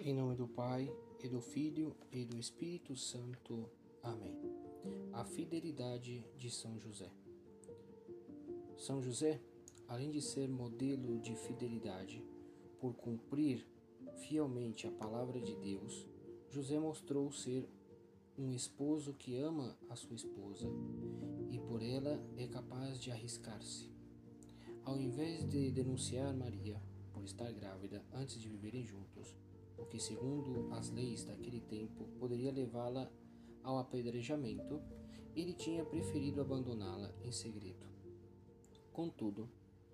Em nome do Pai, e do Filho, e do Espírito Santo. Amém. A fidelidade de São José. São José, além de ser modelo de fidelidade, por cumprir fielmente a palavra de Deus, José mostrou ser um esposo que ama a sua esposa e por ela é capaz de arriscar-se. Ao invés de denunciar Maria por estar grávida antes de viverem juntos, o que, segundo as leis daquele tempo, poderia levá-la ao apedrejamento, ele tinha preferido abandoná-la em segredo. Contudo,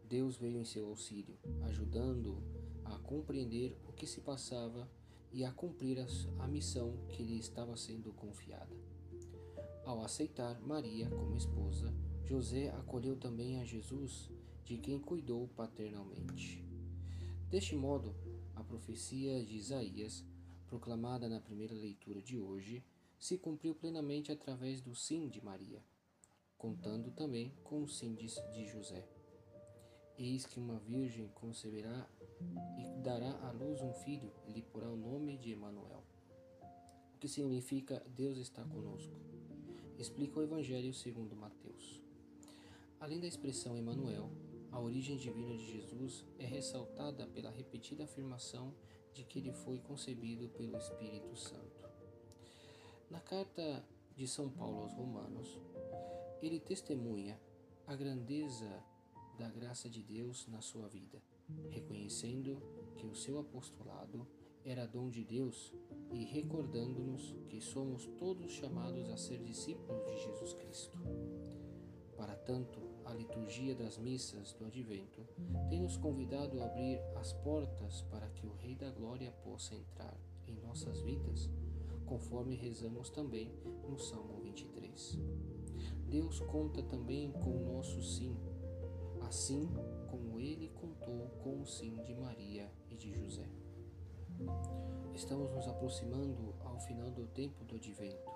Deus veio em seu auxílio, ajudando-o a compreender o que se passava e a cumprir a missão que lhe estava sendo confiada. Ao aceitar Maria como esposa, José acolheu também a Jesus, de quem cuidou paternalmente. Deste modo, a profecia de Isaías, proclamada na primeira leitura de hoje, se cumpriu plenamente através do sim de Maria, contando também com o sim de José. Eis que uma virgem conceberá e dará à luz um filho, e lhe porá o nome de Emanuel, o que significa Deus está conosco. Explica o Evangelho segundo Mateus. Além da expressão Emanuel, a origem divina de Jesus é ressaltada pela repetida afirmação de que ele foi concebido pelo Espírito Santo. Na carta de São Paulo aos Romanos, ele testemunha a grandeza da graça de Deus na sua vida, reconhecendo que o seu apostolado era dom de Deus e recordando-nos que somos todos chamados a ser discípulos de Jesus Cristo. Para tanto, liturgia das missas do Advento tem nos convidado a abrir as portas para que o Rei da Glória possa entrar em nossas vidas, conforme rezamos também no Salmo 23. Deus conta também com o nosso sim, assim como ele contou com o sim de Maria e de José. Estamos nos aproximando ao final do tempo do Advento,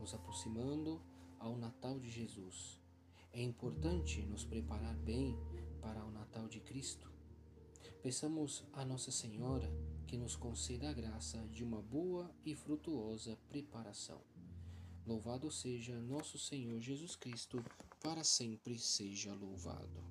nos aproximando ao Natal de Jesus é importante nos preparar bem para o Natal de Cristo. Peçamos a Nossa Senhora que nos conceda a graça de uma boa e frutuosa preparação. Louvado seja nosso Senhor Jesus Cristo, para sempre seja louvado.